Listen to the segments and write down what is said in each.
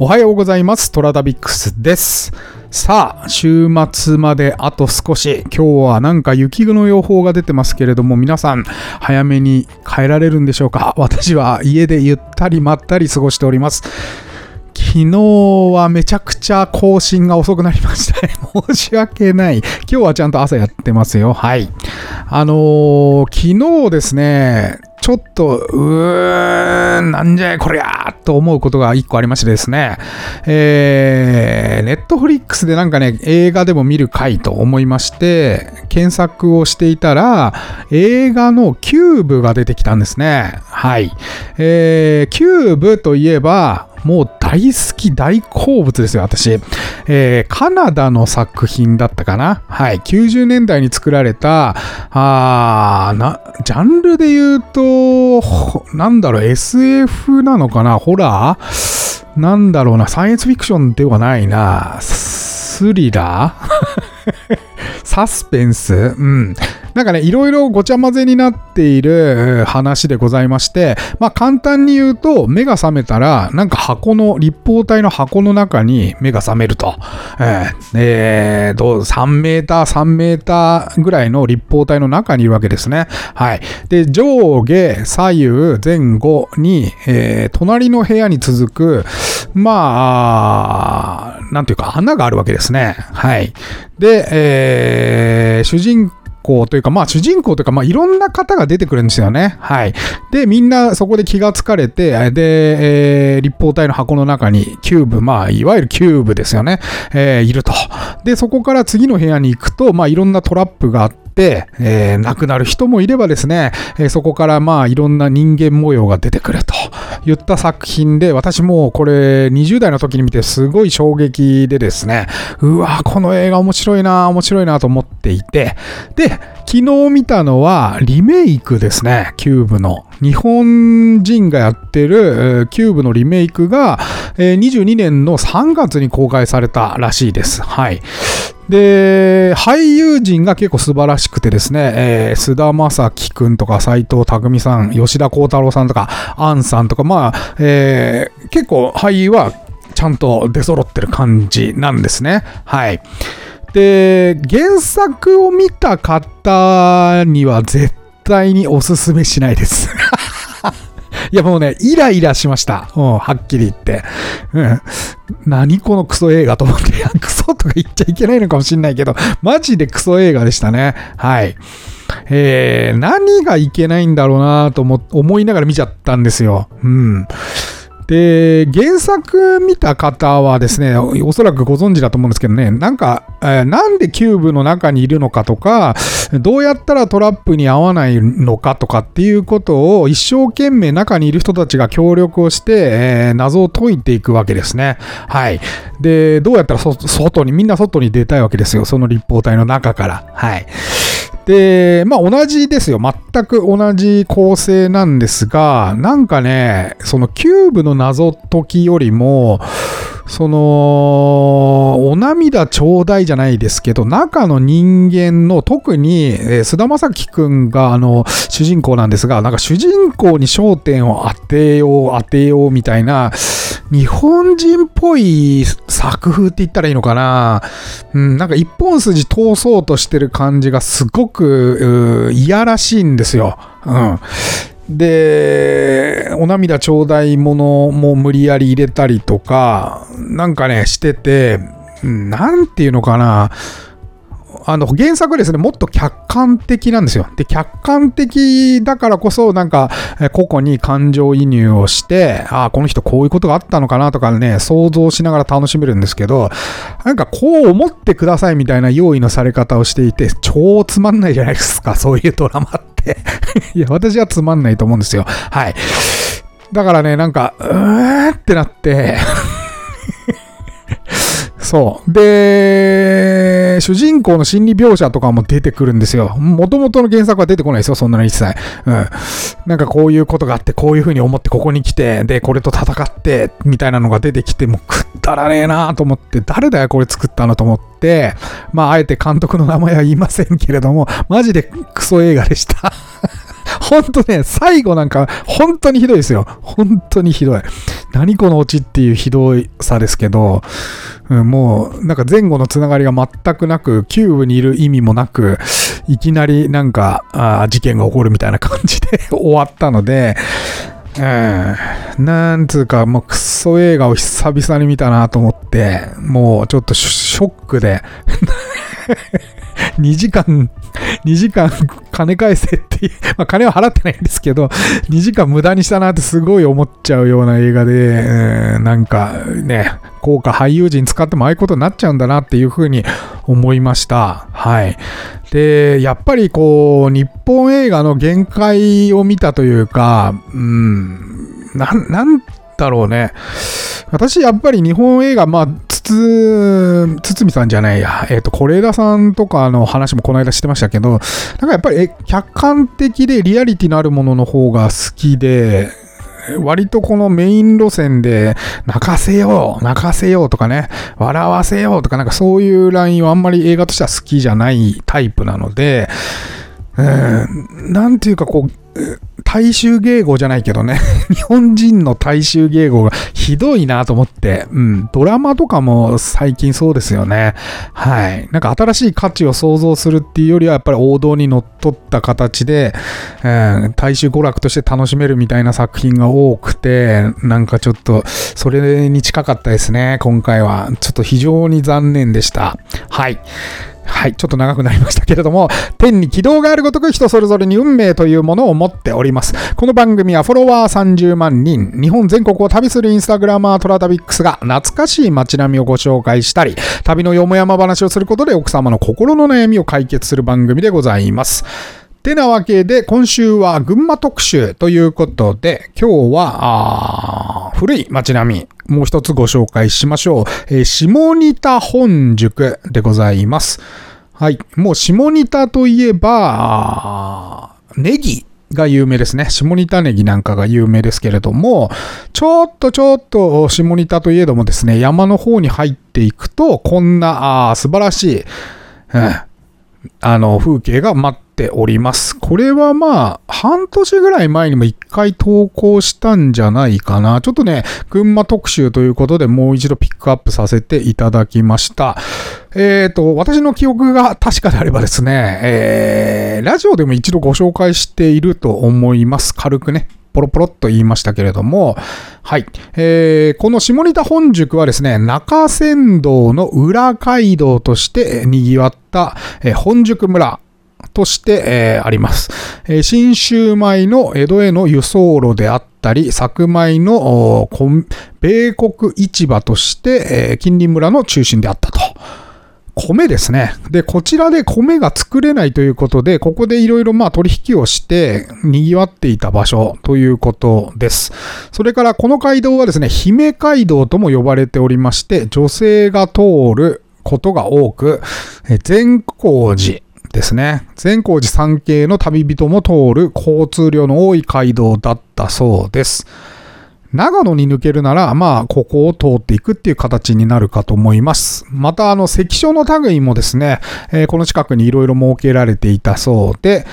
おはようございます。トラダビックスです。さあ、週末まであと少し。今日はなんか雪の予報が出てますけれども、皆さん、早めに帰られるんでしょうか？私は家でゆったりまったり過ごしております。昨日はめちゃくちゃ更新が遅くなりましたね。申し訳ない。今日はちゃんと朝やってますよ。はい。あのー昨日ですね、ちょっと、うーん、なんじゃいこりゃーと思うことが一個ありましてですね、えー、ネットフリックスでなんかね、映画でも見るかいと思いまして、検索をしていたら、映画のキューブが出てきたんですね。はい。えー、キューブといえば、もう大好き、大好物ですよ、私。えーカナダの作品だったかなはい。90年代に作られた、あーな、ジャンルで言うと、なんだろう、SF なのかなホラー？なんだろうな、サイエンスフィクションではないな、スリラー？サスペンス？うん。なんかね、いろいろごちゃ混ぜになっている話でございまして、まあ簡単に言うと、目が覚めたら、なんか箱の、立方体の箱の中に目が覚めると。えーえーどう、3メーター、3メーターぐらいの立方体の中にいるわけですね。はい。で、上下、左右、前後に、えー隣の部屋に続く、まあ、なんていうか穴があるわけですね。はい。で、えー主人公というか、まあ主人公というか、まあいろんな方が出てくるんですよね。はい。で、みんなそこで気がつかれて、で、えー立方体の箱の中にキューブ、まあいわゆるキューブですよね。えーいると。で、そこから次の部屋に行くと、まあいろんなトラップがあって、えー亡くなる人もいればですね、えーそこからまあいろんな人間模様が出てくると言った作品で、私もこれ20代の時に見てすごい衝撃でですね、うわこの映画面白いな面白いなと思っていて、で、昨日見たのはリメイクですね、キューブの。日本人がやってるキューブのリメイクが、えー22年の3月に公開されたらしいです。はい。で、俳優陣が結構素晴らしくてですね、えー菅田将暉くんとか斎藤匠さん、吉田鋼太郎さんとか、杏さんとか、まあ、えー結構俳優はちゃんと出揃ってる感じなんですね。はい。で、原作を見た方には絶対におすすめしないです。いやもうね、イライラしました。うん、はっきり言って。うん。何このクソ映画と思って、いや、クソとか言っちゃいけないのかもしんないけど、マジでクソ映画でしたね。はい。えー、何がいけないんだろうなと思思いながら見ちゃったんですよ。うん。で、原作見た方はですね、おそらくご存知だと思うんですけどね、なんか、えーなんでキューブの中にいるのかとか、どうやったらトラップに合わないのかとかっていうことを一生懸命中にいる人たちが協力をして、えー謎を解いていくわけですね。はい。で、どうやったら外に、みんな外に出たいわけですよ。その立方体の中から。はい。で、まあ同じですよ。全く同じ構成なんですが、なんかね、そのキューブの謎解きよりも、その、お涙ちょうだいじゃないですけど、中の人間の特に、えー菅田将暉くんが、あの、主人公なんですが、なんか主人公に焦点を当てよう、当てようみたいな、日本人っぽい作風って言ったらいいのかな？うん、なんか一本筋通そうとしてる感じがすごく、うーいやらしいんですよ。うん。で、お涙ちょうだいものも無理やり入れたりとか、なんかね、してて、うんなんていうのかな？あの原作ですね、もっと客観的なんですよ。で、客観的だからこそ、なんか、個々に感情移入をして、ああ、この人こういうことがあったのかなとかね、想像しながら楽しめるんですけど、なんかこう思ってくださいみたいな用意のされ方をしていて、超つまんないじゃないですか、そういうドラマって。いや、私はつまんないと思うんですよ。はい。だからね、なんか、うーってなって、そう。で、主人公の心理描写とかも出てくるんですよ。もともとの原作は出てこないですよ、そんなの一切。うん。なんかこういうことがあって、こういうふうに思ってここに来て、で、これと戦って、みたいなのが出てきて、もうくだらねえなと思って、誰だよこれ作ったのと思って、まあ、あえて監督の名前は言いませんけれども、マジでクソ映画でした。ほんとね、最後なんか、本当にひどいですよ。本当にひどい。何このオチっていうひどいさですけど、うん、もう、なんか前後のつながりが全くなく、キューブにいる意味もなく、いきなりなんか、あ事件が起こるみたいな感じで 終わったので、うん、なんつうか、もうクソ映画を久々に見たなと思って、もうちょっとショックで 2時間、2時間金返せって まあ金は払ってないんですけど、2時間無駄にしたなってすごい思っちゃうような映画で、うん、なんかね、豪華俳優陣使ってもああいうことになっちゃうんだなっていうふうに思いました。はい。で、やっぱりこう、日本映画の限界を見たというか、うん、ななんだろうね。私、やっぱり日本映画、まあ、つつ、堤さんじゃないや、えっ、ー、と、是枝さんとかの話もこの間してましたけど、なんかやっぱり、客観的でリアリティのあるものの方が好きで、割とこのメイン路線で泣かせよう、泣かせようとかね、笑わせようとかなんかそういうラインはあんまり映画としては好きじゃないタイプなので、うん、なんていうかこう、大衆迎合じゃないけどね、日本人の大衆迎合がひどいなと思って、うん、ドラマとかも最近そうですよね。はい。なんか新しい価値を創造するっていうよりは、やっぱり王道にのっとった形で、うん、大衆娯楽として楽しめるみたいな作品が多くて、なんかちょっと、それに近かったですね、今回は。ちょっと非常に残念でした。はい。はい、ちょっと長くなりましたけれども、天に軌道があるごとく人それぞれに運命というものを持っております。この番組はフォロワー30万人、日本全国を旅するインスタグラマートラタビックスが懐かしい街並みをご紹介したり、旅のよもやま話をすることで奥様の心の悩みを解決する番組でございます。てなわけで、今週は群馬特集ということで、今日は、古い街並み、もう一つご紹介しましょう。えー、下仁田本宿でございます。はい。もう下仁田といえば、ネギが有名ですね。下仁田ネギなんかが有名ですけれども、ちょっとちょっと下仁田といえどもですね、山の方に入っていくと、こんな素晴らしい、うん、あの風景が待ってております。これはまあ、半年ぐらい前にも一回投稿したんじゃないかな。ちょっとね、群馬特集ということでもう一度ピックアップさせていただきました。えっ、ー、と、私の記憶が確かであればですね、えー、ラジオでも一度ご紹介していると思います。軽くね。ポロポロっと言いましたけれども、はい。えー、この下仁田本宿はですね、中山道の裏街道として賑わった、えー、本宿村として、えー、あります。えー、新州米の江戸への輸送路であったり、作米の米国市場として、えー、近隣村の中心であったと。米ですね。で、こちらで米が作れないということで、ここでいろいろまあ取引をして賑わっていた場所ということです。それからこの街道はですね、姫街道とも呼ばれておりまして、女性が通ることが多く、善光寺ですね。善光寺山系の旅人も通る交通量の多い街道だったそうです。長野に抜けるなら、まあ、ここを通っていくっていう形になるかと思います。また、あの、関所の類もですね、えー、この近くにいろいろ設けられていたそうで、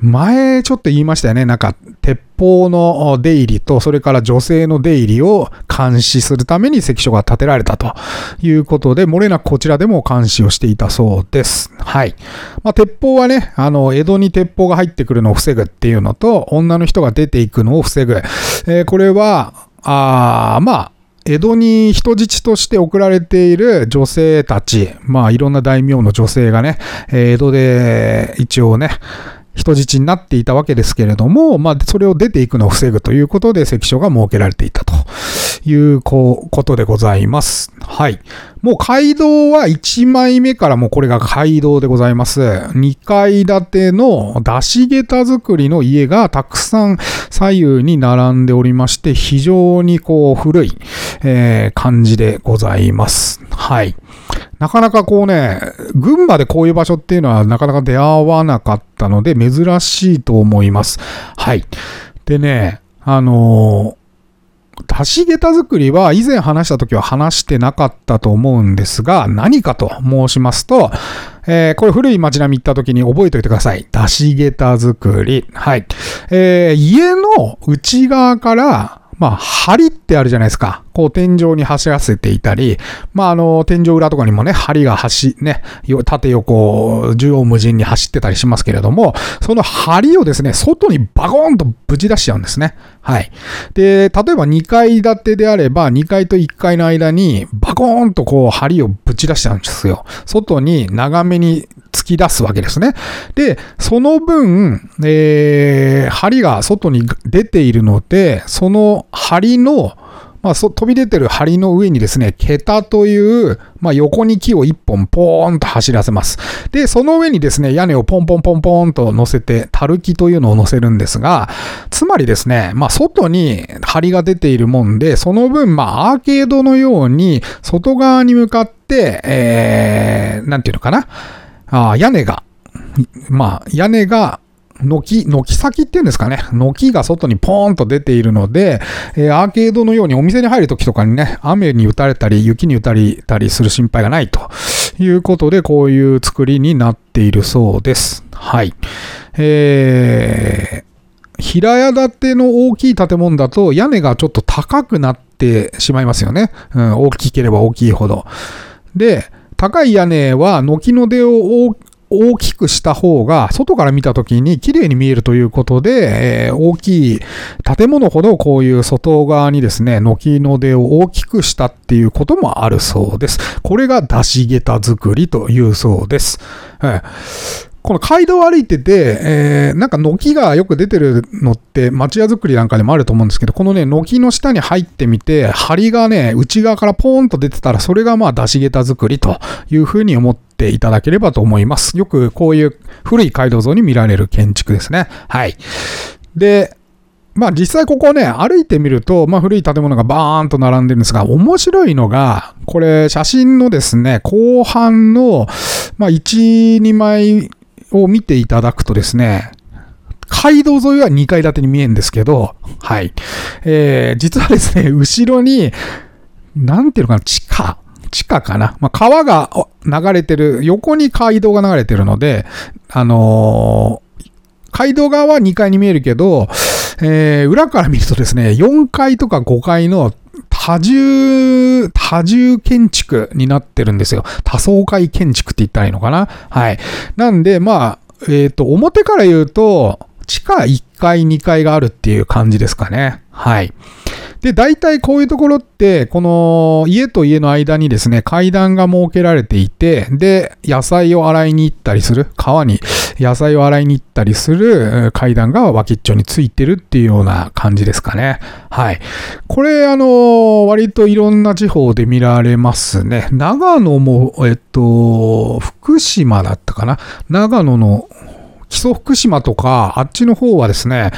前ちょっと言いましたよね。なんか、鉄砲の出入りと、それから女性の出入りを監視するために関所が建てられたということで、漏れなくこちらでも監視をしていたそうです。はい。まあ、鉄砲はね、あの、江戸に鉄砲が入ってくるのを防ぐっていうのと、女の人が出ていくのを防ぐ。えー、これは、あまあ、江戸に人質として送られている女性たち、まあいろんな大名の女性がね、江戸で一応ね、人質になっていたわけですけれども、まあ、それを出ていくのを防ぐということで関所が設けられていたということでございます。はい。もう街道は1枚目からもうこれが街道でございます。2階建ての出し下駄作りの家がたくさん左右に並んでおりまして、非常にこう古い、えー、感じでございます。はい。なかなかこうね、群馬でこういう場所っていうのはなかなか出会わなかったたので珍しいと思います。はい。でね、あのー出し下駄作りは以前話した時は話してなかったと思うんですが、何かと申しますと、えー、これ古い街並み行った時に覚えておいてください。出し下駄作り。はい。えー、家の内側からまあ、針ってあるじゃないですか。こう、天井に走らせていたり、まあ、あの、天井裏とかにもね、針が走、ね、縦横、縦横無尽に走ってたりしますけれども、その針をですね、外にバコーンとぶち出しちゃうんですね。はい。で、例えば2階建てであれば、2階と1階の間に、バコーンとこう、針をぶち出しちゃうんですよ。外に長めにき出すわけですね。で、その分、えー、針が外に出ているので、その針の、まあ、飛び出てる針の上にですね、桁という、まあ、横に木を一本ポーンと走らせます。で、その上にですね、屋根をポンポンポンポンと乗せて、たるきというのを乗せるんですが、つまりですね、まあ、外に針が出ているもんで、その分、まあ、アーケードのように、外側に向かって、えー、なんていうのかな？あ屋根が、まあ、屋根が、軒、軒先っていうんですかね。軒が外にポーンと出ているので、えー、アーケードのようにお店に入るときとかにね、雨に打たれたり、雪に打たれたりする心配がないということで、こういう作りになっているそうです。はい。えー、平屋建ての大きい建物だと屋根がちょっと高くなってしまいますよね。うん、大きければ大きいほど。で、高い屋根は軒の出を大きくした方が、外から見た時に綺麗に見えるということで、えー、大きい建物ほどこういう外側にですね、軒の出を大きくしたっていうこともあるそうです。これが出し桁作りというそうです。はいこの街道を歩いてて、えー、なんか軒がよく出てるのって町屋作りなんかでもあると思うんですけど、このね、軒の下に入ってみて、梁がね、内側からポーンと出てたら、それがまあ出し下作りというふうに思っていただければと思います。よくこういう古い街道像に見られる建築ですね。はい。で、まあ実際ここね、歩いてみると、まあ古い建物がバーンと並んでるんですが、面白いのが、これ写真のですね、後半の、まあ1、2枚を見ていただくとですね、街道沿いは2階建てに見えるんですけど、はい。えー、実はですね、後ろに、なんていうのかな、地下地下かな。まあ、川が流れてる、横に街道が流れてるので、あのー、街道側は2階に見えるけど、えー、裏から見るとですね、4階とか5階の多重、多重建築になってるんですよ。多層階建築って言ったらいいのかな？はい。なんで、まあ、えっ、ー、と、表から言うと、地下1階、2階があるっていう感じですかね。はい。で、大体こういうところって、この家と家の間にですね、階段が設けられていて、で、野菜を洗いに行ったりする、川に野菜を洗いに行ったりする階段が脇っちょについてるっていうような感じですかね。はい。これ、あの、割といろんな地方で見られますね。長野も、えっと、福島だったかな。長野の基礎福島とか、あっちの方はですね、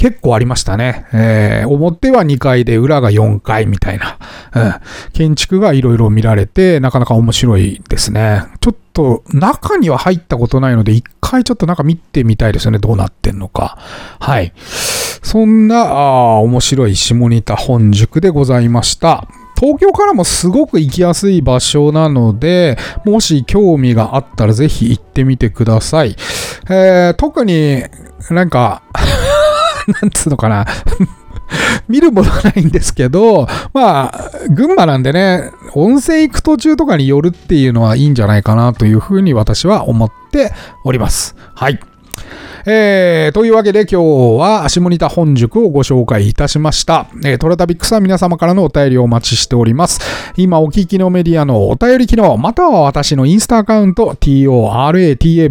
結構ありましたね。えー、表は2階で裏が4階みたいな、うん、建築がいろいろ見られて、なかなか面白いですね。ちょっと中には入ったことないので、一回ちょっと中見てみたいですよね。どうなってんのか。はい。そんな、あ面白い下仁田本宿でございました。東京からもすごく行きやすい場所なので、もし興味があったらぜひ行ってみてください。えー、特になんかなんつうのかな見るものないんですけど、まあ、群馬なんでね、温泉行く途中とかに寄るっていうのはいいんじゃないかなというふうに私は思っております。はい。えー、というわけで今日は下仁田本宿をご紹介いたしました。えー、トラタビックスは皆様からのお便りをお待ちしております。今お聞きのメディアのお便り機能、または私のインスタアカウント、TORATABIX、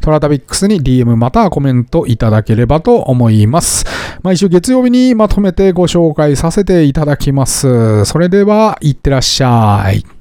トラタビックスに DM またはコメントいただければと思います。毎週月曜日にまとめてご紹介させていただきます。それでは、いってらっしゃい。